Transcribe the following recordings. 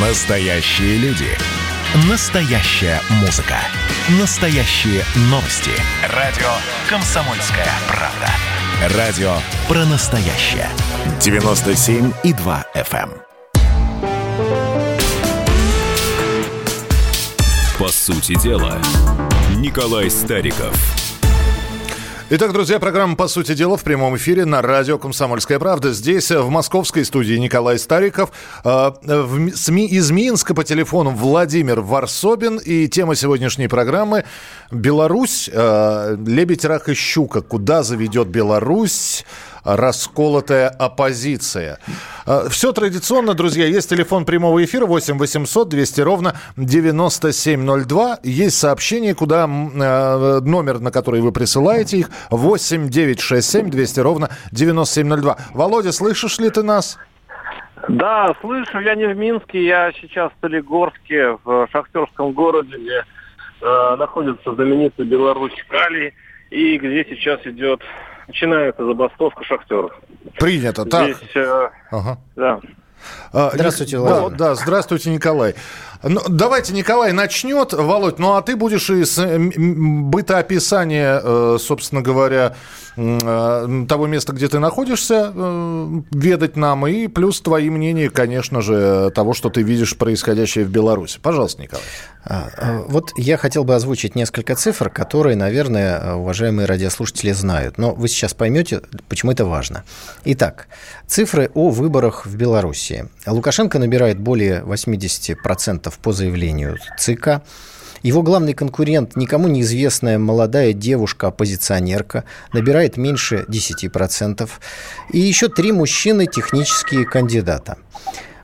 Настоящие люди. Настоящая музыка. Настоящие новости. Радио «Комсомольская правда». Радио про настоящее. 97,2 FM. эм. По сути дела, Николай Стариков. Итак, друзья, программа «По сути дела» в прямом эфире на радио «Комсомольская правда». Здесь, э, в московской студии, Николай Стариков. Э, в СМИ из Минска по телефону Владимир Варсобин. И тема сегодняшней программы «Беларусь. э, Лебедь, рак и щука. Куда заведет Беларусь?» Расколотая оппозиция. Все традиционно, друзья. Есть телефон прямого эфира 8 800 200 ровно 9702. Есть сообщение, куда э, номер, на который вы присылаете их, 8 967 200 ровно 9702. Володя, слышишь ли ты нас? Да, слышу, я не в Минске, я сейчас в Солигорске, в шахтерском городе, где э, находится знаменитый Беларусь Калий, и где сейчас идет, начинается забастовка шахтеров. Принято. Так. Здесь, э, Ага. да. А, Здравствуйте, Ник- Владимир. Да, да, здравствуйте, Николай. Ну, давайте Николай начнет, Володь, ну а ты будешь из бытоописания, э, собственно говоря, э, того места, где ты находишься, э, ведать нам, и плюс твои мнения, конечно же, того, что ты видишь происходящее в Беларуси. Пожалуйста, Николай. А, а, Вот я хотел бы озвучить несколько цифр, которые, наверное, уважаемые радиослушатели знают. Но вы сейчас поймете, почему это важно. Итак, цифры о выборах в Беларуси. Лукашенко набирает более 80% по заявлению ЦИКа. Его главный конкурент, никому неизвестная молодая девушка-оппозиционерка, набирает меньше 10%. И еще три мужчины технические кандидата.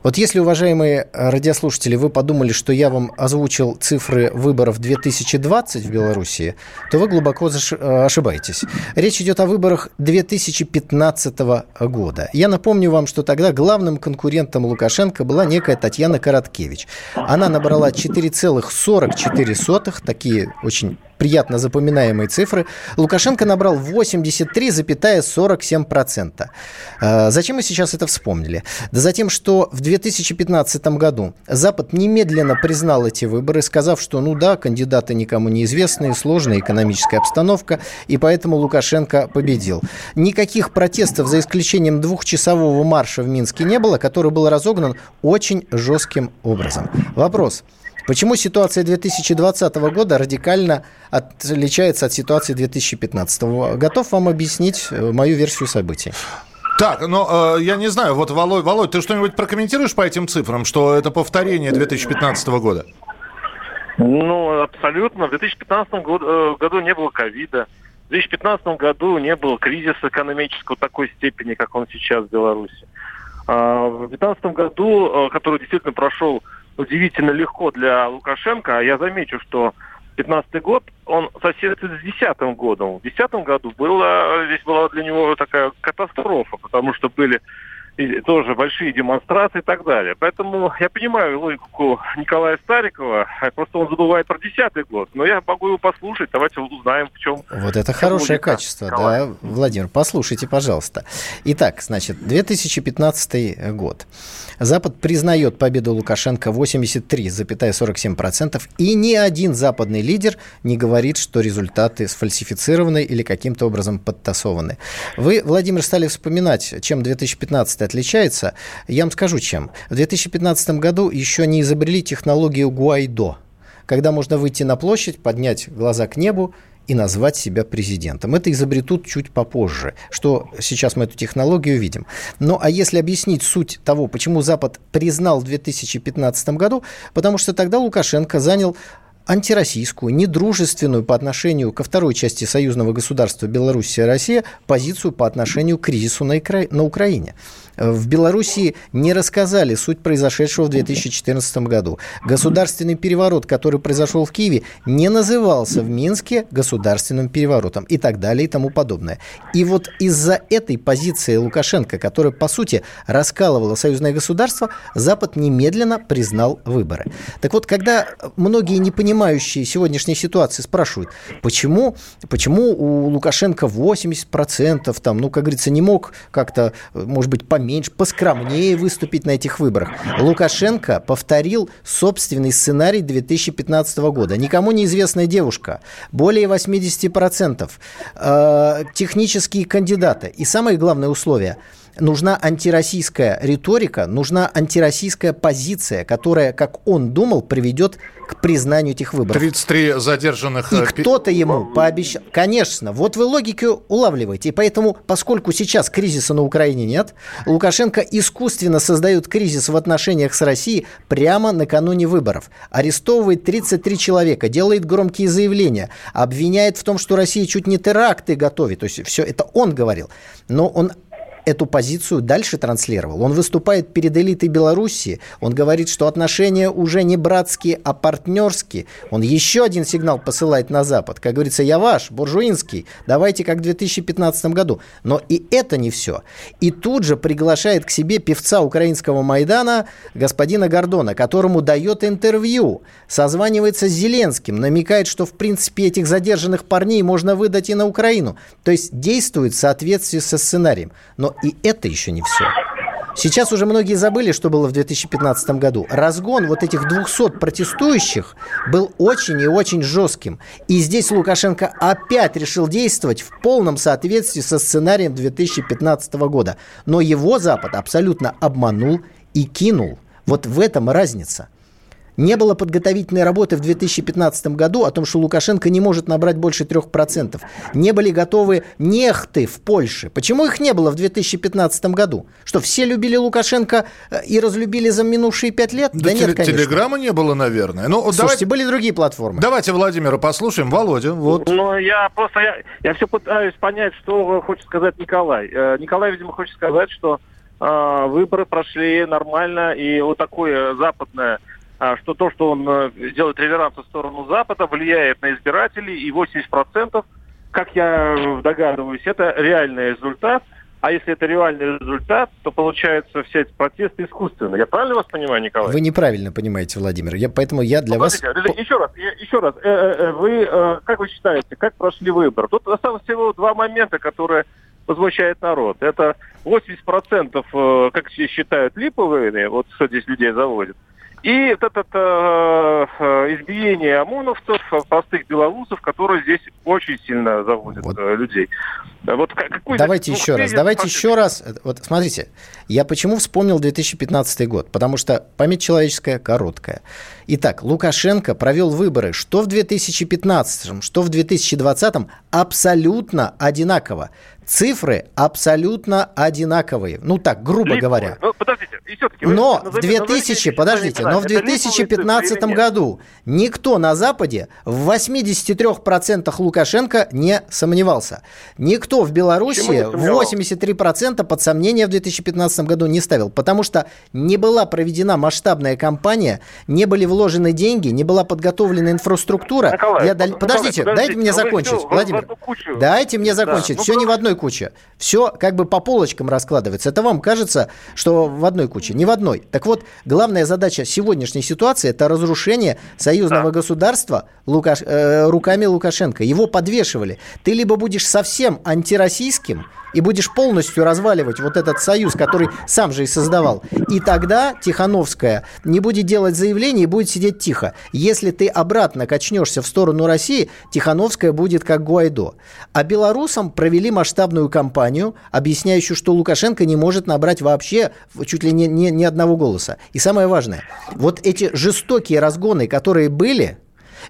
Вот если, уважаемые радиослушатели, вы подумали, что я вам озвучил цифры выборов 2020 в Беларуси, то вы глубоко э, ошибаетесь. Речь идет о выборах 2015 года. Я напомню вам, что тогда главным конкурентом Лукашенко была некая Татьяна Короткевич. Она набрала 4,44, такие очень приятно запоминаемые цифры. Лукашенко набрал 83,47%. Э, Зачем мы сейчас это вспомнили? Да за тем, что в 2015 году Запад немедленно признал эти выборы, сказав, что ну да, кандидаты никому неизвестные, сложная экономическая обстановка, и поэтому Лукашенко победил. Никаких протестов, за исключением двухчасового марша в Минске, не было, который был разогнан очень жестким образом. Вопрос. Почему ситуация 2020 года радикально отличается от ситуации 2015? Готов вам объяснить э, мою версию событий. Так, ну, э, я не знаю, вот, Володь, Володь, ты что-нибудь прокомментируешь по этим цифрам, что это повторение 2015 года? Ну, абсолютно. В 2015 году, э, году не было ковида. В 2015 году не было кризиса экономического такой степени, как он сейчас в Беларуси. А В 2015 году, э, который действительно прошел удивительно легко для Лукашенко, а я замечу, что 2015 год, он соседствует с 2010 годом. В 2010 году было, здесь была для него такая катастрофа, потому что были и тоже большие демонстрации и так далее. Поэтому я понимаю логику Николая Старикова, а просто он забывает про 2010 год. Но я могу его послушать, давайте узнаем, в чем... Вот это хорошее качество, Николая. да, Владимир, послушайте, пожалуйста. Итак, значит, 2015 год. Запад признает победу Лукашенко 83,47%, и ни один западный лидер не говорит, что результаты сфальсифицированы или каким-то образом подтасованы. Вы, Владимир, стали вспоминать, чем 2015 отличается. Я вам скажу, чем. В 2015 году еще не изобрели технологию Гуайдо, когда можно выйти на площадь, поднять глаза к небу и назвать себя президентом. Это изобретут чуть попозже, что сейчас мы эту технологию видим. Ну, а если объяснить суть того, почему Запад признал в 2015 году, потому что тогда Лукашенко занял антироссийскую, недружественную по отношению ко второй части союзного государства Белоруссия и Россия позицию по отношению к кризису на, Икра- на Украине. В Белоруссии не рассказали суть произошедшего в 2014 году. Государственный переворот, который произошел в Киеве, не назывался в Минске государственным переворотом и так далее и тому подобное. И вот из-за этой позиции Лукашенко, которая, по сути, раскалывала союзное государство, Запад немедленно признал выборы. Так вот, когда многие не понимающие сегодняшней ситуации спрашивают, почему, почему у Лукашенко 80%, там, ну, как говорится, не мог как-то, может быть, поменьше поменьше, поскромнее выступить на этих выборах. Лукашенко повторил собственный сценарий 2015 года. Никому неизвестная девушка, более 80%, э, технические кандидаты. И самое главное условие – нужна антироссийская риторика, нужна антироссийская позиция, которая, как он думал, приведет к признанию этих выборов. 33 задержанных... И э, кто-то ему пообещал... Конечно, вот вы логику улавливаете. И поэтому, поскольку сейчас кризиса на Украине нет, Лукашенко искусственно создает кризис в отношениях с Россией прямо накануне выборов. Арестовывает 33 человека, делает громкие заявления, обвиняет в том, что Россия чуть не теракты готовит. То есть все это он говорил. Но он эту позицию дальше транслировал. Он выступает перед элитой Беларуси, он говорит, что отношения уже не братские, а партнерские. Он еще один сигнал посылает на Запад. Как говорится, я ваш, буржуинский, давайте как в 2015 году. Но и это не все. И тут же приглашает к себе певца украинского Майдана господина Гордона, которому дает интервью, созванивается с Зеленским, намекает, что в принципе этих задержанных парней можно выдать и на Украину. То есть действует в соответствии со сценарием. Но и это еще не все. Сейчас уже многие забыли, что было в 2015 году. Разгон вот этих 200 протестующих был очень и очень жестким. И здесь Лукашенко опять решил действовать в полном соответствии со сценарием 2015 года. Но его Запад абсолютно обманул и кинул. Вот в этом разница. Не было подготовительной работы в 2015 году о том, что Лукашенко не может набрать больше 3%. Не были готовы нехты в Польше. Почему их не было в 2015 году? Что, все любили Лукашенко э, и разлюбили за минувшие пять лет? Да, да нет, конечно. Телеграмма не было, наверное. Ну, Слушайте, давайте, были другие платформы. Давайте Владимира послушаем. Володя, вот. Ну, я просто, я, я все пытаюсь понять, что хочет сказать Николай. Э, Николай, видимо, хочет сказать, что э, выборы прошли нормально, и вот такое западное что то, что он э, делает реверанс в сторону Запада, влияет на избирателей, и 80%, как я догадываюсь, это реальный результат. А если это реальный результат, то получается все эти протесты искусственные. Я правильно вас понимаю, Николай? Вы неправильно понимаете, Владимир. Я, поэтому я для ну, вас... Еще раз, еще раз. Э, э, вы, как вы считаете, как прошли выборы? Тут осталось всего два момента, которые возмущает народ. Это 80%, как считают, липовые, вот что здесь людей заводят. И вот это э, э, избиение ОМОНовцев, простых белорусов, которые здесь очень сильно заводят вот. э, людей. Вот какой давайте здесь, еще раз, давайте фактически... еще раз. Вот смотрите, я почему вспомнил 2015 год? Потому что память человеческая короткая. Итак, Лукашенко провел выборы что в 2015, что в 2020 абсолютно одинаково цифры абсолютно одинаковые. Ну так, грубо Липовые. говоря. Ну, подождите, и все-таки... Но в 2000, подождите, но в 2015 году никто на Западе в 83% Лукашенко не сомневался. Никто в Беларуси в 83% под сомнение в 2015 году не ставил, потому что не была проведена масштабная кампания, не были вложены деньги, не была подготовлена инфраструктура. Николай, для... Николай, подождите, подождите, дайте мне закончить, все, Владимир. Дайте мне закончить. Да. Все ну, не в одной куче. Все как бы по полочкам раскладывается. Это вам кажется, что в одной куче. Не в одной. Так вот, главная задача сегодняшней ситуации – это разрушение союзного да. государства Лукаш... э, руками Лукашенко. Его подвешивали. Ты либо будешь совсем антироссийским, и будешь полностью разваливать вот этот союз, который сам же и создавал. И тогда Тихановская не будет делать заявление и будет сидеть тихо. Если ты обратно качнешься в сторону России, Тихановская будет как Гуайдо. А белорусам провели масштабную кампанию, объясняющую, что Лукашенко не может набрать вообще чуть ли не, не, ни одного голоса. И самое важное, вот эти жестокие разгоны, которые были,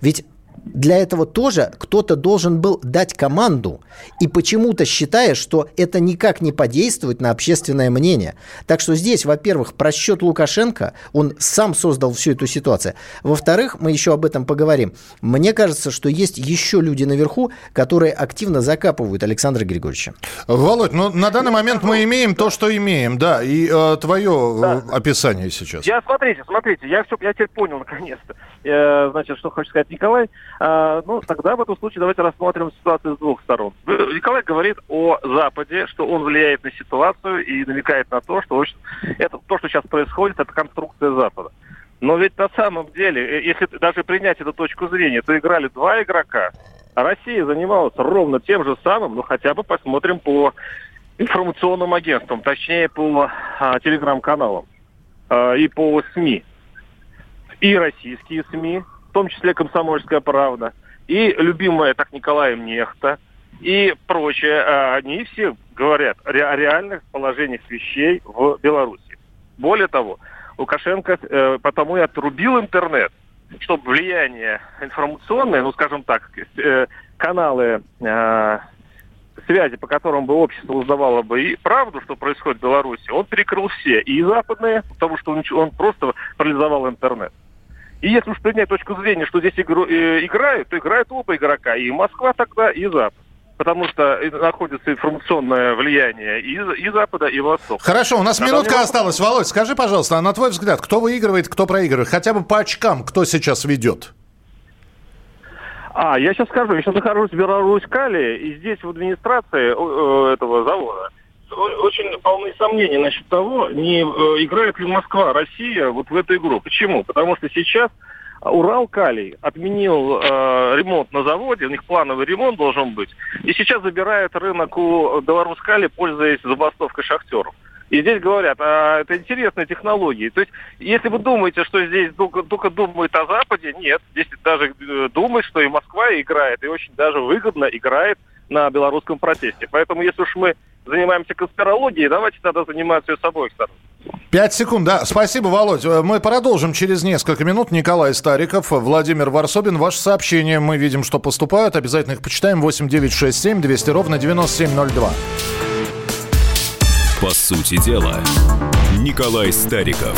ведь для этого тоже кто-то должен был дать команду. И почему-то считая, что это никак не подействует на общественное мнение. Так что здесь, во-первых, просчет Лукашенко, он сам создал всю эту ситуацию. Во-вторых, мы еще об этом поговорим. Мне кажется, что есть еще люди наверху, которые активно закапывают Александра Григорьевича. Володь, ну на данный момент мы имеем то, что имеем, да, и э, твое да. описание сейчас. Я, смотрите, смотрите, я все, я теперь понял наконец-то, э, значит, что хочет сказать Николай. А, ну, тогда в этом случае давайте рассмотрим ситуацию с двух сторон. Николай говорит о Западе, что он влияет на ситуацию и намекает на то, что это, то, что сейчас происходит, это конструкция Запада. Но ведь на самом деле, э, если даже принять эту точку зрения, то играли два игрока, а Россия занималась ровно тем же самым, ну хотя бы посмотрим по информационным агентствам, точнее по а, телеграм-каналам а, и по СМИ. И российские СМИ, том числе «Комсомольская правда», и любимая так Николаем Нехта, и прочее. А, они все говорят о реальных положениях вещей в Беларуси. Более того, Лукашенко э, потому и отрубил интернет, чтобы влияние информационное, ну, скажем так, э, каналы э, связи, по которым бы общество узнавало бы и правду, что происходит в Беларуси, он перекрыл все, и западные, потому что он, он просто парализовал интернет. И если уж принять точку зрения, что здесь игру, э, играют, то играют оба игрока, и Москва тогда, и Запад потому что находится информационное влияние и, и Запада, и Востока. Хорошо, у нас а минутка осталась. Володь, скажи, пожалуйста, а на твой взгляд, кто выигрывает, кто проигрывает? Хотя бы по очкам, кто сейчас ведет? А, я сейчас скажу, я сейчас нахожусь в Беларусь-Кале, и здесь в администрации э, этого завода очень полные сомнения насчет того, не э, играет ли Москва, Россия вот в эту игру. Почему? Потому что сейчас Урал-Калий отменил э, ремонт на заводе, у них плановый ремонт должен быть, и сейчас забирает рынок у Беларусь-Калий, пользуясь забастовкой шахтеров. И здесь говорят, а это интересные технологии. То есть, если вы думаете, что здесь только, только думают о Западе, нет. Здесь даже э, думают, что и Москва играет, и очень даже выгодно играет на белорусском протесте. Поэтому, если уж мы занимаемся конспирологией, давайте тогда заниматься и с обоих сторон. Пять секунд, да. Спасибо, Володь. Э, мы продолжим через несколько минут. Николай Стариков, Владимир Варсобин. Ваши сообщения мы видим, что поступают. Обязательно их почитаем. 8 9 6 7 200 ровно 9702. По сути дела, Николай Стариков.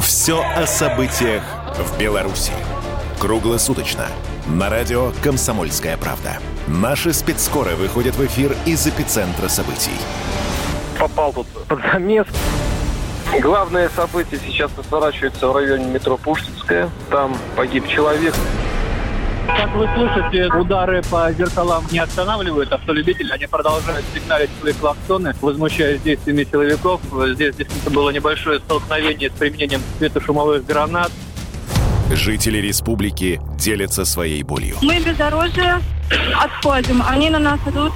Все о событиях в Беларуси. Круглосуточно. На радио «Комсомольская правда». Наши спецскоры выходят в эфир из эпицентра событий. Попал тут под замес. Главное событие сейчас разворачивается в районе метро Пушкинская. Там погиб человек. Как вы слышите, удары по зеркалам не останавливают автолюбители. Они продолжают сигналить свои клаксоны, возмущаясь действиями силовиков. Здесь действительно было небольшое столкновение с применением светошумовых гранат. Жители республики делятся своей болью. Мы бездорожье отходим. Они на нас идут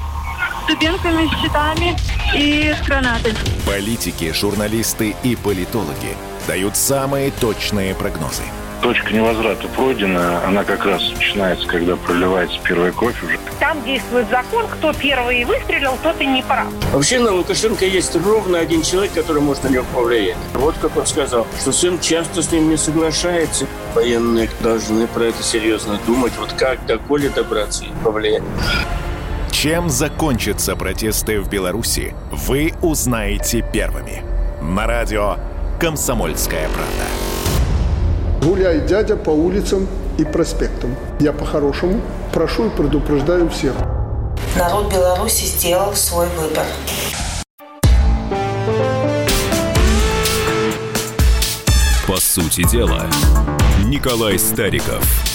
с дубинками, с щитами и с гранатами. Политики, журналисты и политологи дают самые точные прогнозы – точка невозврата пройдена, она как раз начинается, когда проливается первая кровь уже. Там действует закон, кто первый выстрелил, тот и не прав. Вообще на Лукашенко есть ровно один человек, который может на него повлиять. Вот как он сказал, что сын часто с ним не соглашается. Военные должны про это серьезно думать, вот как до Коли добраться и повлиять. Чем закончатся протесты в Беларуси, вы узнаете первыми. На радио «Комсомольская правда» гуляй, дядя, по улицам и проспектам. Я по-хорошему прошу и предупреждаю всех. Народ Беларуси сделал свой выбор. По сути дела, Николай Стариков –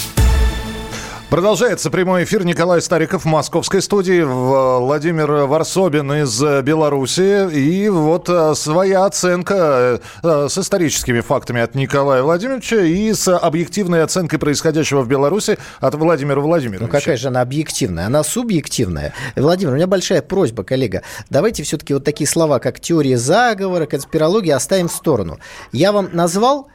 Продолжается прямой эфир. Николай Стариков в московской студии, Владимир Варсобин из Беларуси. И вот э, своя оценка э, с историческими фактами от Николая Владимировича и с объективной оценкой происходящего в Беларуси от Владимира Владимировича. Ну какая же она объективная? Она субъективная. Владимир, у меня большая просьба, коллега. Давайте все-таки вот такие слова, как теория заговора, конспирология оставим в сторону. Я вам назвал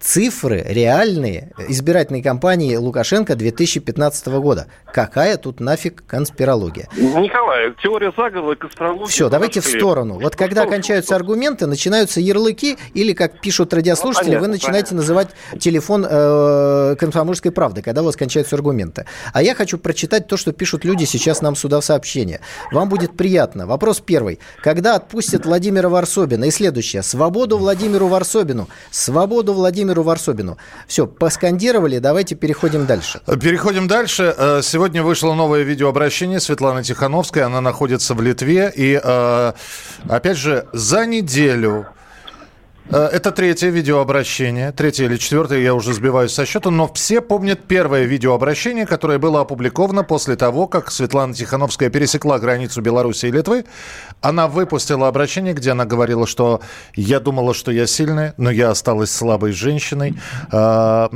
цифры реальные избирательной кампании Лукашенко 2015 года. Какая тут нафиг конспирология? Николай, теория заговора, конспирология... Все, давайте в сторону. Вот когда кончаются аргументы, начинаются ярлыки, или, как пишут радиослушатели, вы начинаете называть телефон э, комсомольской правды, когда у вас кончаются аргументы. А я хочу прочитать то, что пишут люди сейчас нам сюда в сообщение. Вам будет приятно. Вопрос первый. Когда отпустят Владимира Варсобина? И следующее. Свободу Владимиру Варсобину. Свободу Владимиру Владимиру Варсобину. Все, поскандировали, давайте переходим дальше. Переходим дальше. Э, сегодня вышло новое видеообращение Светланы Тихановской. Она находится в Литве. И, э, опять же, за неделю это третье видеообращение, третье или четвертое, я уже сбиваюсь со счета, но все помнят первое видеообращение, которое было опубликовано после того, как Светлана Тихановская пересекла границу Беларуси и Литвы. Она выпустила обращение, где она говорила, что я думала, что я сильная, но я осталась слабой женщиной. Э,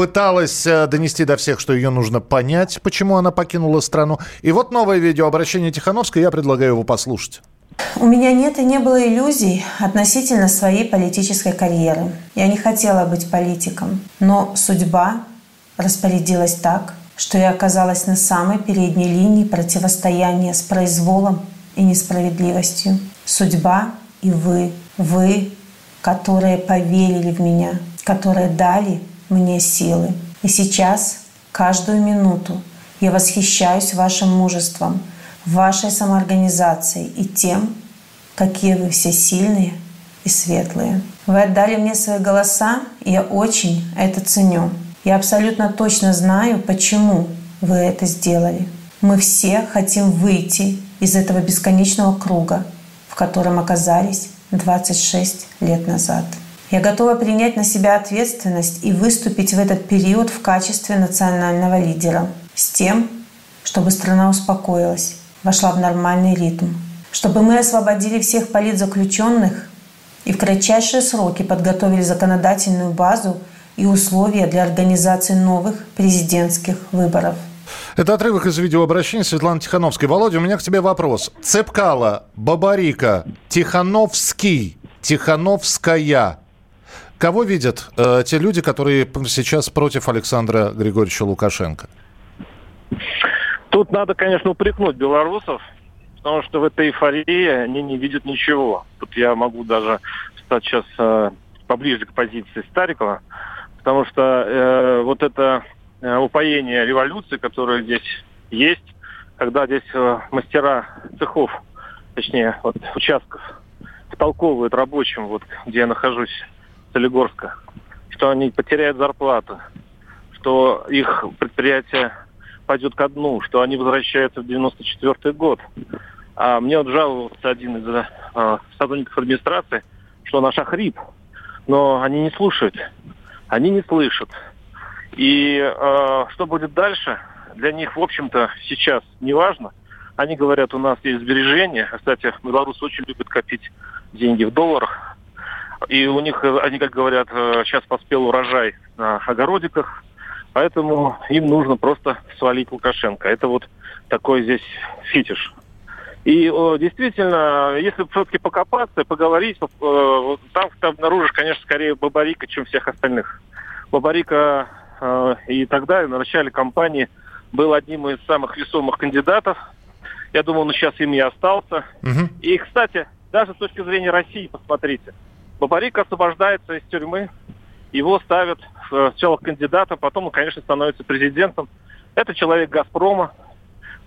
пыталась э, донести до всех, что ее нужно понять, почему она покинула страну. И вот новое видеообращение Тихановской, я предлагаю его послушать. У меня нет и не было иллюзий относительно своей политической карьеры. Я не хотела быть политиком, но судьба распорядилась так, что я оказалась на самой передней линии противостояния с произволом и несправедливостью. Судьба и вы, вы, которые поверили в меня, которые дали мне силы. И сейчас, каждую минуту, я восхищаюсь вашим мужеством, вашей самоорганизацией и тем, какие вы все сильные и светлые. Вы отдали мне свои голоса, и я очень это ценю. Я абсолютно точно знаю, почему вы это сделали. Мы все хотим выйти из этого бесконечного круга, в котором оказались 26 лет назад. Я готова принять на себя ответственность и выступить в этот период в качестве национального лидера с тем, чтобы страна успокоилась, вошла в нормальный ритм, чтобы мы освободили всех политзаключенных и в кратчайшие сроки подготовили законодательную базу и условия для организации новых президентских выборов. Это отрывок из видеообращения Светланы Тихановской. Володя, у меня к тебе вопрос. Цепкала, Бабарика, Тихановский, Тихановская. Кого видят э, те люди, которые сейчас против Александра Григорьевича Лукашенко? Тут надо, конечно, упрекнуть белорусов, потому что в этой эйфории они не видят ничего. Тут я могу даже стать сейчас э, поближе к позиции Старикова, потому что э, вот это э, упоение революции, которое здесь есть, когда здесь э, мастера цехов, точнее, вот участков, втолковывают рабочим, вот где я нахожусь, Солигорска, что они потеряют зарплату, что их предприятие пойдет ко дну, что они возвращаются в 94 год. А мне вот жаловался один из э, сотрудников администрации, что наш охрип, но они не слушают, они не слышат. И э, что будет дальше, для них, в общем-то, сейчас не важно. Они говорят, у нас есть сбережения. Кстати, белорусы очень любят копить деньги в долларах. И у них, они, как говорят, сейчас поспел урожай на огородиках, поэтому им нужно просто свалить Лукашенко. Это вот такой здесь фитиш. И о, действительно, если все-таки покопаться, поговорить, э, там ты обнаружишь, конечно, скорее Бабарика, чем всех остальных. Бабарика э, и тогда, в начале кампании, был одним из самых весомых кандидатов. Я думаю, он сейчас им и остался. Угу. И, кстати, даже с точки зрения России, посмотрите, Бабарик освобождается из тюрьмы, его ставят сначала кандидатом, потом он, конечно, становится президентом. Это человек «Газпрома»,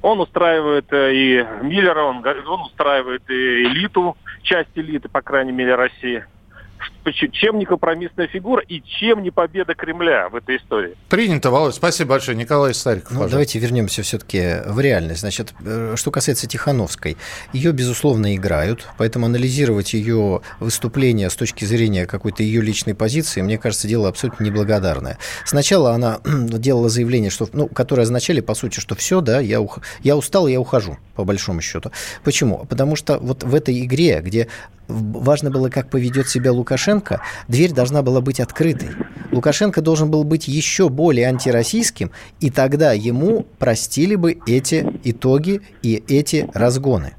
он устраивает э, и Миллера, он, он устраивает и элиту, часть элиты, по крайней мере, России чем не компромиссная фигура и чем не победа Кремля в этой истории. Принято, Володь. Спасибо большое. Николай Стариков, ну, Давайте вернемся все-таки в реальность. Значит, э, что касается Тихановской, ее, безусловно, играют, поэтому анализировать ее выступление с точки зрения какой-то ее личной позиции, мне кажется, дело абсолютно неблагодарное. Сначала она делала заявление, что, ну, которое означали, по сути, что все, да, я, ух... я устал, я ухожу, по большому счету. Почему? Потому что вот в этой игре, где важно было, как поведет себя Лукашенко, дверь должна была быть открытой. Лукашенко должен был быть еще более антироссийским, и тогда ему простили бы эти итоги и эти разгоны.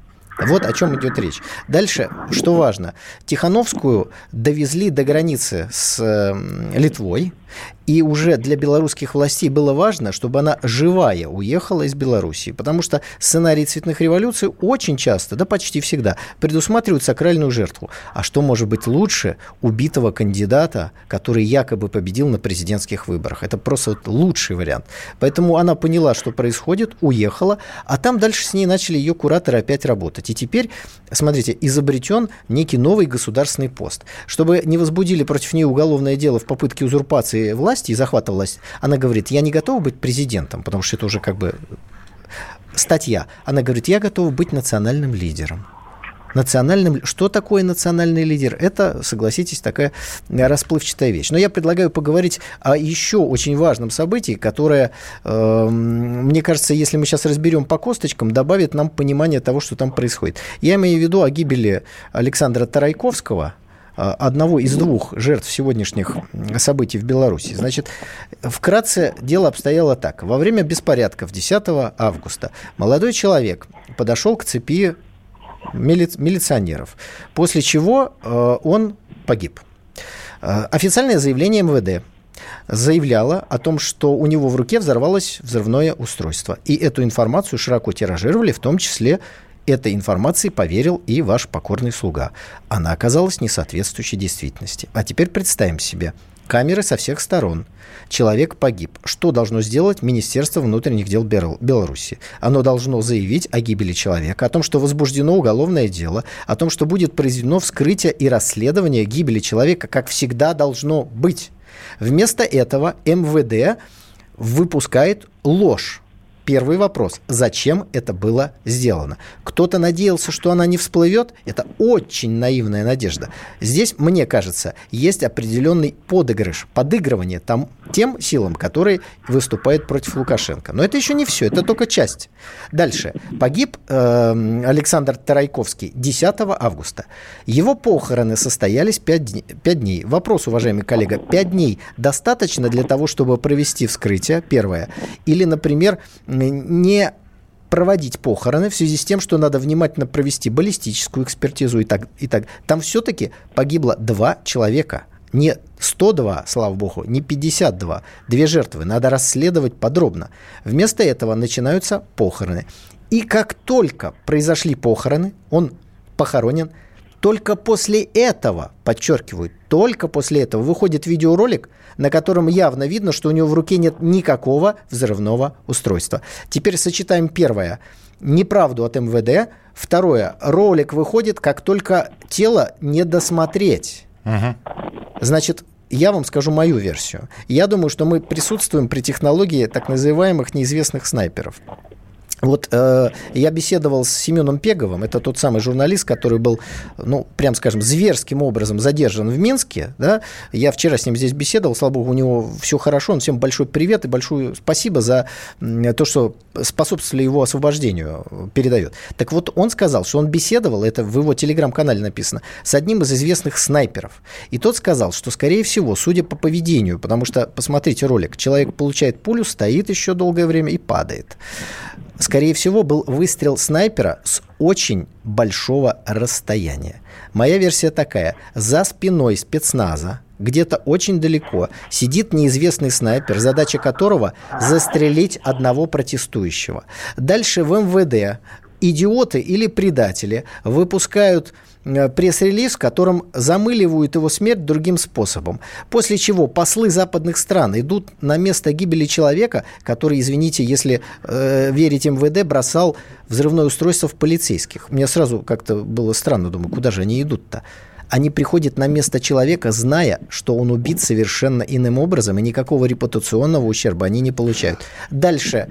Вот о чем идет речь. Дальше, что важно, Тихановскую довезли до границы с Литвой, и уже для белорусских властей было важно, чтобы она живая уехала из Белоруссии, потому что сценарий цветных революций очень часто, да почти всегда, предусматривают сакральную жертву. А что может быть лучше убитого кандидата, который якобы победил на президентских выборах? Это просто лучший вариант. Поэтому она поняла, что происходит, уехала, а там дальше с ней начали ее кураторы опять работать. И теперь, смотрите, изобретен некий новый государственный пост. Чтобы не возбудили против нее уголовное дело в попытке узурпации власти, власти и захвата власти, она говорит, я не готова быть президентом, потому что это уже как бы статья. Она говорит, я готова быть национальным лидером. Национальным... Что такое национальный лидер? Это, согласитесь, такая расплывчатая вещь. Но я предлагаю поговорить о еще очень важном событии, которое, э, мне кажется, если мы сейчас разберем по косточкам, добавит нам понимание того, что там происходит. Я имею в виду о гибели Александра Тарайковского – одного из двух жертв сегодняшних событий в Беларуси. Значит, вкратце дело обстояло так. Во время беспорядков 10 августа молодой человек подошел к цепи мили... милиционеров, после чего э, он погиб. Э, официальное заявление МВД заявляло о том, что у него в руке взорвалось взрывное устройство. И эту информацию широко тиражировали, в том числе этой информации поверил и ваш покорный слуга. Она оказалась несоответствующей действительности. А теперь представим себе – Камеры со всех сторон. Человек погиб. Что должно сделать Министерство внутренних дел Беларуси? Оно должно заявить о гибели человека, о том, что возбуждено уголовное дело, о том, что будет произведено вскрытие и расследование гибели человека, как всегда должно быть. Вместо этого МВД выпускает ложь Первый вопрос. Зачем это было сделано? Кто-то надеялся, что она не всплывет? Это очень наивная надежда. Здесь, мне кажется, есть определенный подыгрыш, подыгрывание там, тем силам, которые выступают против Лукашенко. Но это еще не все, это только часть. Дальше. Погиб э, Александр Тарайковский 10 августа. Его похороны состоялись 5 дней, 5 дней. Вопрос, уважаемый коллега, 5 дней достаточно для того, чтобы провести вскрытие, первое? Или, например, не проводить похороны в связи с тем, что надо внимательно провести баллистическую экспертизу и так. И так. Там все-таки погибло два человека. Не 102, слава богу, не 52. Две жертвы. Надо расследовать подробно. Вместо этого начинаются похороны. И как только произошли похороны, он похоронен, только после этого, подчеркиваю, только после этого выходит видеоролик, на котором явно видно, что у него в руке нет никакого взрывного устройства. Теперь сочетаем первое неправду от МВД. Второе. Ролик выходит, как только тело не досмотреть. Угу. Значит, я вам скажу мою версию. Я думаю, что мы присутствуем при технологии так называемых неизвестных снайперов. Вот э, я беседовал с Семеном Пеговым, это тот самый журналист, который был, ну, прям скажем, зверским образом задержан в Минске. Да? Я вчера с ним здесь беседовал, слава богу, у него все хорошо, он всем большой привет и большое спасибо за то, что способствовали его освобождению, передает. Так вот, он сказал, что он беседовал, это в его телеграм-канале написано, с одним из известных снайперов. И тот сказал, что, скорее всего, судя по поведению, потому что, посмотрите ролик, человек получает пулю, стоит еще долгое время и падает скорее всего, был выстрел снайпера с очень большого расстояния. Моя версия такая. За спиной спецназа, где-то очень далеко, сидит неизвестный снайпер, задача которого застрелить одного протестующего. Дальше в МВД идиоты или предатели выпускают пресс-релиз, в котором замыливают его смерть другим способом. После чего послы западных стран идут на место гибели человека, который, извините, если э, верить МВД, бросал взрывное устройство в полицейских. Мне сразу как-то было странно, думаю, куда же они идут-то? Они приходят на место человека, зная, что он убит совершенно иным образом, и никакого репутационного ущерба они не получают. Дальше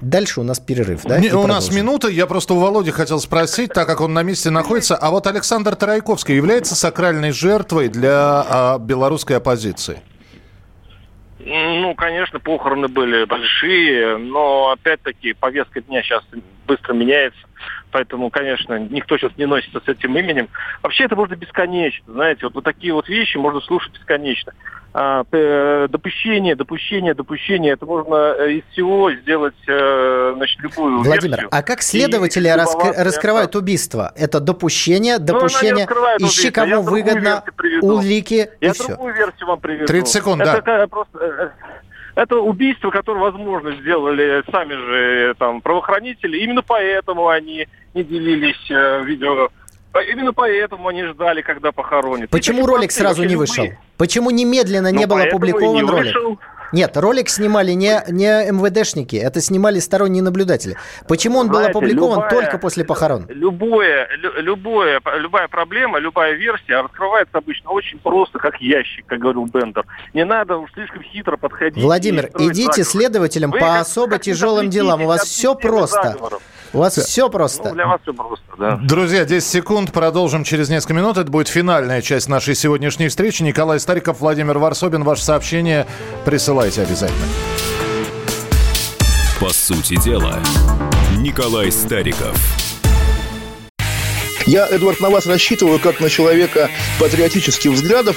Дальше у нас перерыв, да? Не, у нас минута. Я просто у Володи хотел спросить, так как он на месте находится. А вот Александр Тарайковский является сакральной жертвой для а, белорусской оппозиции? Ну, конечно, похороны были большие, но опять-таки повестка дня сейчас быстро меняется. Поэтому, конечно, никто сейчас не носится с этим именем. Вообще это можно бесконечно, знаете, вот, вот такие вот вещи можно слушать бесконечно. А, допущение, допущение, допущение. Это можно э, из всего сделать э, значит, любую Владимир, версию. а как следователи раскр... раскрывают убийство? Это допущение, ну, допущение, ну, ищи Я выгодно, улики Я и все. другую версию вам приведу. 30 секунд, это да. Просто, э, это убийство, которое, возможно, сделали сами же там правоохранители. Именно поэтому они не делились э, видео Именно поэтому они ждали, когда похоронят. Почему ролик сразу не вышел? Почему немедленно не ну, был опубликован ролик? Вышел. Нет, ролик снимали не, не МВДшники, это снимали сторонние наблюдатели. Почему он Знаете, был опубликован любая, только после похорон? Любое, любое, любая проблема, любая версия раскрывается обычно очень просто, как ящик, как говорил Бендер. Не надо уж слишком хитро подходить. Владимир, идите заговор. следователям Вы по особо тяжелым делам, у вас все просто. Заговоров. У вас все просто. Ну, для вас все просто, да. Друзья, 10 секунд, продолжим через несколько минут. Это будет финальная часть нашей сегодняшней встречи. Николай Стариков, Владимир Варсобин. Ваше сообщение присылайте обязательно. По сути дела, Николай Стариков. Я, Эдвард, на вас рассчитываю как на человека патриотических взглядов.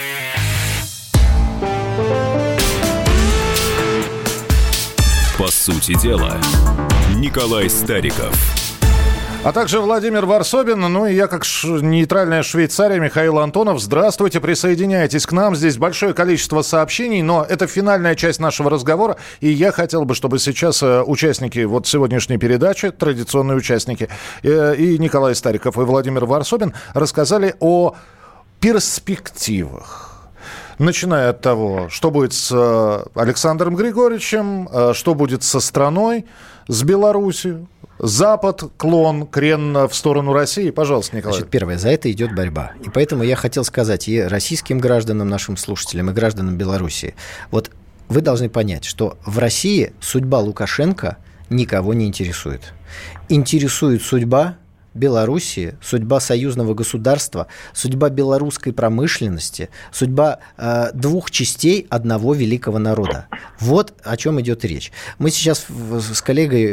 По сути дела, Николай Стариков – а также Владимир Варсобин, ну и я как ш- нейтральная Швейцария Михаил Антонов. Здравствуйте, присоединяйтесь к нам. Здесь большое количество сообщений, но это финальная часть нашего разговора. И я хотел бы, чтобы сейчас э, участники вот сегодняшней передачи, традиционные участники, э, и Николай Стариков, и Владимир Варсобин рассказали о перспективах начиная от того, что будет с э, Александром Григорьевичем, э, что будет со страной, с Беларусью, Запад, клон, крен в сторону России. Пожалуйста, Николай. Значит, первое, за это идет борьба. И поэтому я хотел сказать и российским гражданам, нашим слушателям, и гражданам Беларуси. Вот вы должны понять, что в России судьба Лукашенко никого не интересует. Интересует судьба Белоруссии, судьба союзного государства, судьба белорусской промышленности, судьба э, двух частей одного великого народа. Вот о чем идет речь. Мы сейчас с коллегой,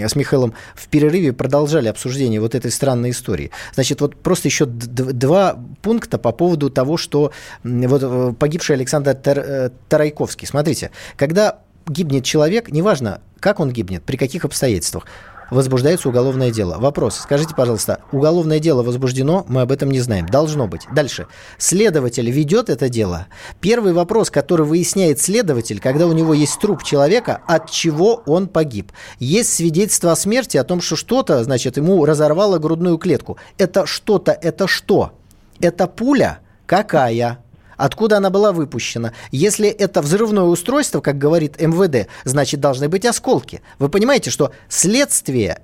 э, с Михаилом в перерыве продолжали обсуждение вот этой странной истории. Значит, вот просто еще два пункта по поводу того, что вот э, погибший Александр Тар э, Тарайковский. Смотрите, когда гибнет человек, неважно, как он гибнет, при каких обстоятельствах, возбуждается уголовное дело. Вопрос. Скажите, пожалуйста, уголовное дело возбуждено, мы об этом не знаем. Должно быть. Дальше. Следователь ведет это дело. Первый вопрос, который выясняет следователь, когда у него есть труп человека, от чего он погиб. Есть свидетельство о смерти, о том, что что-то, значит, ему разорвало грудную клетку. Это что-то, это что? Это пуля? Какая? Откуда она была выпущена. Если это взрывное устройство, как говорит МВД, значит, должны быть осколки. Вы понимаете, что следствие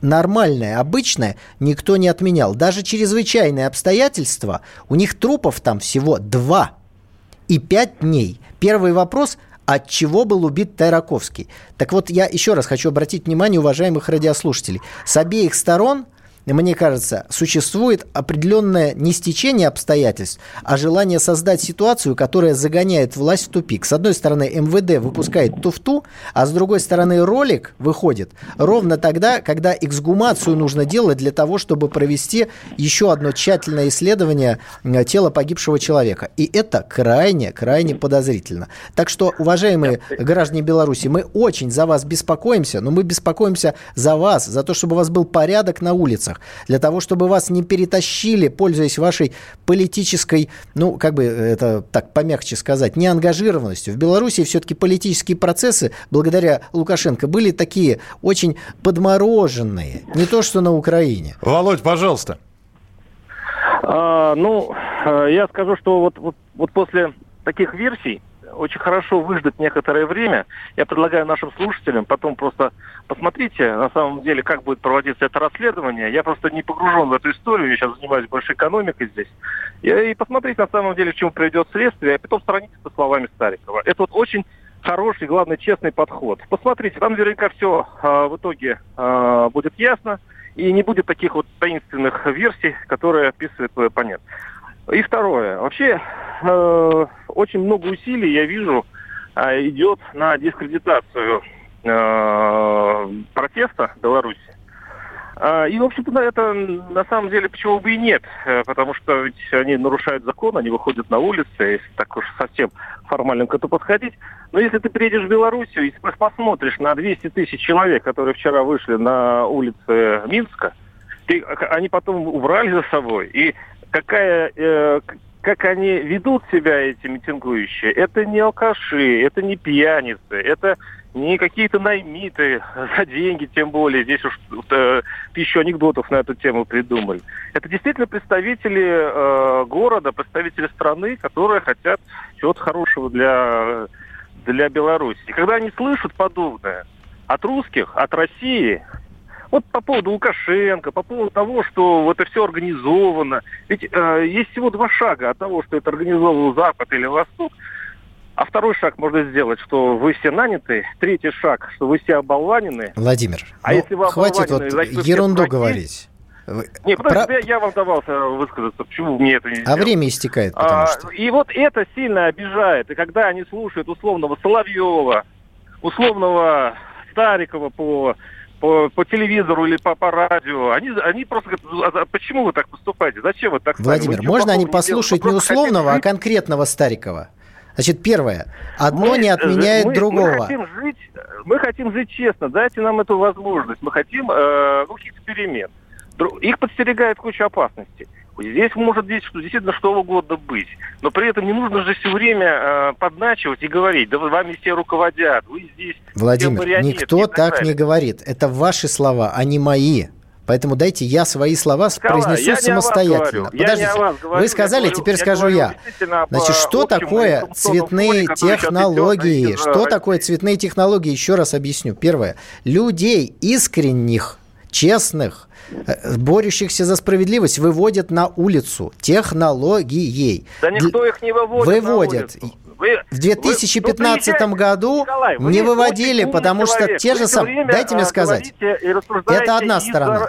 нормальное, обычное, никто не отменял. Даже чрезвычайные обстоятельства, у них трупов там всего два и пять дней. Первый вопрос – от чего был убит Тайраковский? Так вот, я еще раз хочу обратить внимание уважаемых радиослушателей. С обеих сторон – мне кажется, существует определенное не стечение обстоятельств, а желание создать ситуацию, которая загоняет власть в тупик. С одной стороны, МВД выпускает туфту, а с другой стороны, ролик выходит ровно тогда, когда эксгумацию нужно делать для того, чтобы провести еще одно тщательное исследование тела погибшего человека. И это крайне, крайне подозрительно. Так что, уважаемые граждане Беларуси, мы очень за вас беспокоимся, но мы беспокоимся за вас, за то, чтобы у вас был порядок на улицах, для того, чтобы вас не перетащили, пользуясь вашей политической, ну, как бы это так помягче сказать, неангажированностью. В Беларуси все-таки политические процессы, благодаря Лукашенко, были такие очень подмороженные. Не то, что на Украине. Володь, пожалуйста. А, ну, э, я скажу, что вот, вот, вот после таких версий очень хорошо выждать некоторое время. Я предлагаю нашим слушателям потом просто посмотрите, на самом деле, как будет проводиться это расследование. Я просто не погружен в эту историю, я сейчас занимаюсь больше экономикой здесь. И, посмотрите, на самом деле, к чему приведет следствие, а потом сравните со словами Старикова. Это вот очень хороший, главное, честный подход. Посмотрите, там наверняка все э, в итоге э, будет ясно, и не будет таких вот таинственных версий, которые описывает твой оппонент. И второе. Вообще, э, очень много усилий, я вижу, э, идет на дискредитацию э, протеста Беларуси. Э, и, в общем-то, это на самом деле почему бы и нет, э, потому что ведь они нарушают закон, они выходят на улицы, если так уж совсем формально к этому подходить. Но если ты приедешь в Белоруссию и посмотришь на 200 тысяч человек, которые вчера вышли на улицы Минска, ты, они потом убрали за собой, и какая, э, как они ведут себя, эти митингующие, это не алкаши, это не пьяницы, это не какие-то наймиты за деньги, тем более. Здесь уж э, тысячу анекдотов на эту тему придумали. Это действительно представители э, города, представители страны, которые хотят чего-то хорошего для, для Беларуси. И когда они слышат подобное от русских, от России, Вот по поводу Лукашенко, по поводу того, что это все организовано. Ведь э, есть всего два шага от того, что это организовал Запад или Восток. А второй шаг можно сделать, что вы все наняты. Третий шаг, что вы все оболванены. Владимир, а ну, если вы хватит вот значит, ерунду все говорить. Не, подожди, Про... я, я вам давался высказаться, почему мне это не А сделать? время истекает, потому а, что... И вот это сильно обижает. И когда они слушают условного Соловьева, условного Старикова по по, по телевизору или по, по радио, они, они просто говорят, «А почему вы так поступаете? Зачем вы так Владимир, вы можно они послушать не условного, а конкретного Старикова? Значит, первое. Одно мы, не отменяет мы, другого. Мы хотим, жить, мы хотим жить честно. Дайте нам эту возможность. Мы хотим э, ну, каких-то перемен. Их подстерегает куча опасностей. Здесь может здесь что, действительно что угодно быть. Но при этом не нужно же все время э, подначивать и говорить, да вами все руководят, вы здесь Владимир, никто так, так не говорит. Это ваши слова, а не мои. Поэтому дайте я свои слова Николай, произнесу я самостоятельно. Не Подождите, говорю, вы сказали, я теперь говорю, скажу я. Значит, что такое цветные фоне, технологии? Что такое цветные технологии? Еще раз объясню. Первое. Людей искренних, честных, э, борющихся за справедливость выводят на улицу технологией. Да никто их не выводит Выводят. Вы, в 2015 вы, году Николай, вы не выводили, потому человек. что те же самые... Дайте мне сказать. Это одна сторона.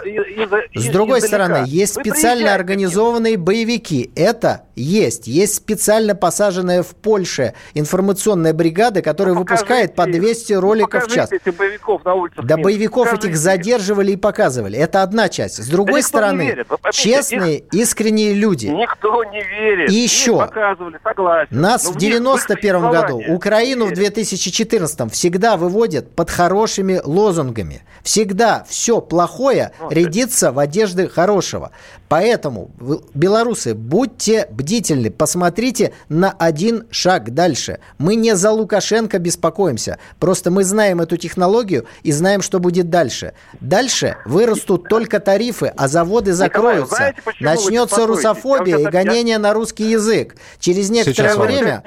С другой издалека. стороны, есть вы специально организованные боевики. Это есть. Есть специально посаженная в Польше информационная бригада, которая ну, выпускает по 200 роликов в час. боевиков на улицах да боевиков покажите. этих задерживали и показывали. Это одна часть. С другой да стороны, честные, их... искренние люди. Никто не верит. И еще. Показывали, согласен. Нас в 90 91 году, Украину в 2014 всегда выводят под хорошими лозунгами. Всегда все плохое рядится в одежды хорошего. Поэтому, белорусы, будьте бдительны, посмотрите на один шаг дальше. Мы не за Лукашенко беспокоимся, просто мы знаем эту технологию и знаем, что будет дальше. Дальше вырастут только тарифы, а заводы закроются. Знаете, Начнется русофобия и гонение на русский язык. Через некоторое Сейчас время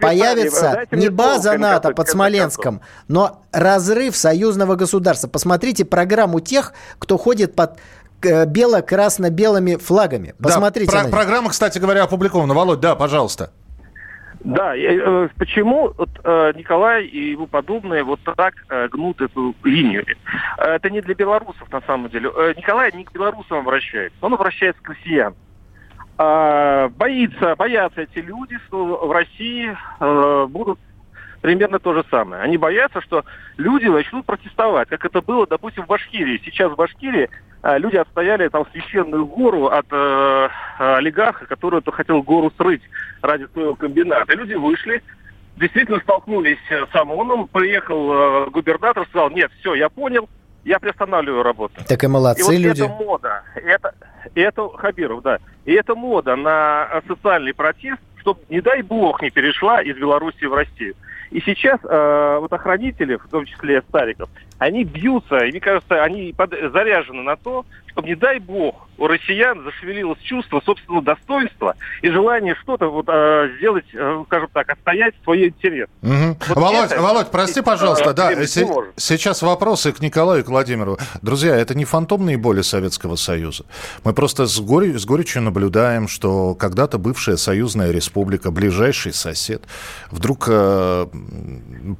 появится не база НАТО под Смоленском, но разрыв союзного государства. Посмотрите программу тех, кто ходит под бело-красно-белыми флагами. Посмотрите. Да, про- программа, кстати говоря, опубликована. Володь, да, пожалуйста. Да, э, почему вот, э, Николай и его подобные вот так э, гнут эту линию? Это не для белорусов на самом деле. Николай не к белорусам обращается, он обращается к россиян. А, боится, боятся эти люди, что в России будут примерно то же самое. Они боятся, что люди начнут протестовать, как это было, допустим, в Башкирии. Сейчас в Башкирии а, люди отстояли там священную гору от э, олигарха, который -то хотел гору срыть ради своего комбината. Люди вышли, действительно столкнулись с ОМОНом, приехал э, губернатор, сказал, нет, все, я понял, я приостанавливаю работу. Так и молодцы и вот люди. это мода, это, это Хабиров, да, и это мода на социальный протест, чтобы, не дай бог, не перешла из Беларуси в Россию. И сейчас э, вот охранители, в том числе стариков, они бьются, и мне кажется, они под, заряжены на то, чтобы, не дай бог, у россиян зашевелилось чувство собственного достоинства и желание что-то вот э, сделать, э, скажем так, отстоять свой интерес. Угу. Вот Володь, это, Володь, прости, пожалуйста, да, се- сейчас вопросы к Николаю и к Владимиру. Друзья, это не фантомные боли Советского Союза. Мы просто с, горе, с горечью наблюдаем, что когда-то бывшая союзная республика, ближайший сосед, вдруг э,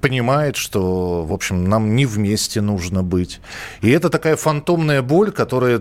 понимает, что, в общем, нам не вместе нужно быть. И это такая фантомная боль, которая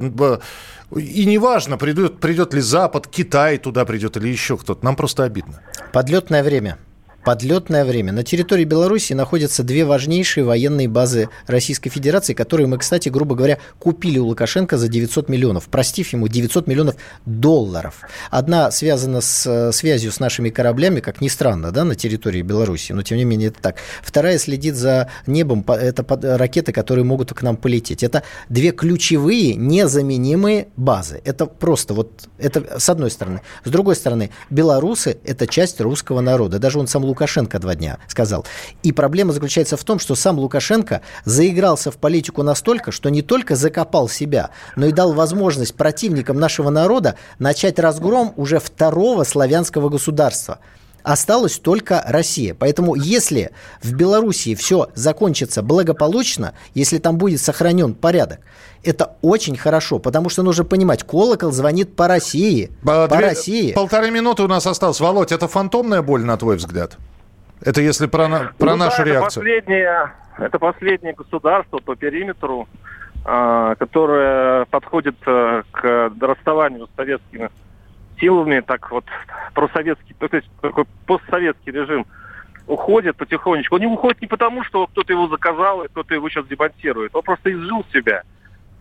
и неважно, придет, придет ли Запад, Китай туда придет или еще кто-то. Нам просто обидно. Подлетное время подлетное время. На территории Беларуси находятся две важнейшие военные базы Российской Федерации, которые мы, кстати, грубо говоря, купили у Лукашенко за 900 миллионов, простив ему 900 миллионов долларов. Одна связана с э, связью с нашими кораблями, как ни странно, да, на территории Беларуси, но тем не менее это так. Вторая следит за небом, это ракеты, которые могут к нам полететь. Это две ключевые, незаменимые базы. Это просто вот, это с одной стороны. С другой стороны, белорусы – это часть русского народа. Даже он сам Лукашенко два дня сказал. И проблема заключается в том, что сам Лукашенко заигрался в политику настолько, что не только закопал себя, но и дал возможность противникам нашего народа начать разгром уже второго славянского государства. Осталась только Россия. Поэтому если в Белоруссии все закончится благополучно, если там будет сохранен порядок, это очень хорошо, потому что нужно понимать, колокол звонит по России. По Две, России. Полторы минуты у нас осталось. Володь, это фантомная боль, на твой взгляд? Это если про, про ну, нашу да, реакцию. Это последнее, это последнее государство по периметру, э, которое подходит э, к расставанию с советскими силами, так вот, просоветский, то есть такой постсоветский режим уходит потихонечку. Он не уходит не потому, что кто-то его заказал, и кто-то его сейчас демонтирует. Он просто изжил себя.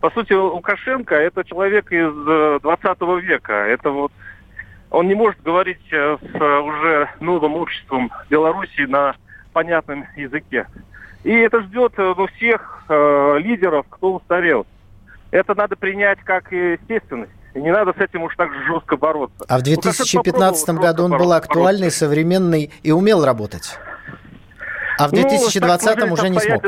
По сути, Лукашенко – это человек из 20 века. Это вот он не может говорить с уже новым обществом Беларуси на понятном языке. И это ждет ну, всех э, лидеров, кто устарел. Это надо принять как естественность. И не надо с этим уж так жестко бороться. А в 2015 ну, году он был актуальный, современный и умел работать. А в 2020 ну, уже не смог.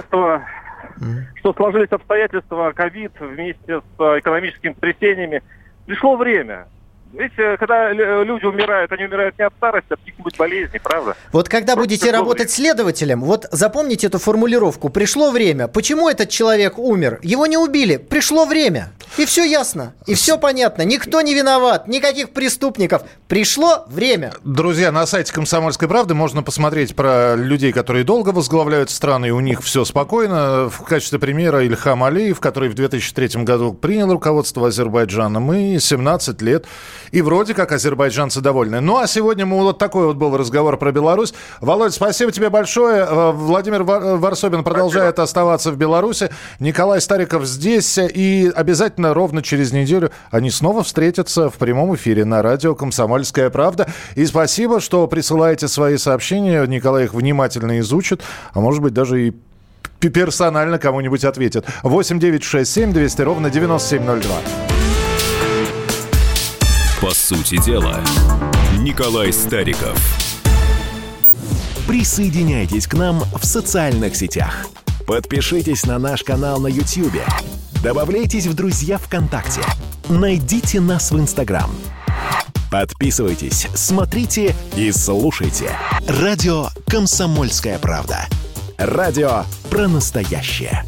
Что сложились обстоятельства ковид вместе с экономическими потрясениями. Пришло время. Видите, когда люди умирают, они умирают не от старости, а от каких-нибудь болезней, правда? Вот когда Просто будете работать следователем, вот запомните эту формулировку. Пришло время. Почему этот человек умер? Его не убили. Пришло время. И все ясно. И все понятно. Никто не виноват. Никаких преступников. Пришло время. Друзья, на сайте «Комсомольской правды» можно посмотреть про людей, которые долго возглавляют страны, и у них все спокойно. В качестве примера Ильхам Алиев, который в 2003 году принял руководство Азербайджаном и 17 лет и вроде как азербайджанцы довольны. Ну, а сегодня мы вот такой вот был разговор про Беларусь. Володь, спасибо тебе большое. Э, Владимир Варсобин продолжает спасибо. оставаться в Беларуси. Николай Стариков здесь. И обязательно ровно через неделю они снова встретятся в прямом эфире на радио «Комсомольская правда». И спасибо, что присылаете свои сообщения. Николай их внимательно изучит, а может быть даже и персонально кому-нибудь ответит. 8 9 6 7 200 ровно 9702. По сути дела, Николай Стариков. Присоединяйтесь к нам в социальных сетях. Подпишитесь на наш канал на YouTube. Добавляйтесь в друзья ВКонтакте. Найдите нас в Инстаграм. Подписывайтесь, смотрите и слушайте. Радио «Комсомольская правда». Радио про настоящее.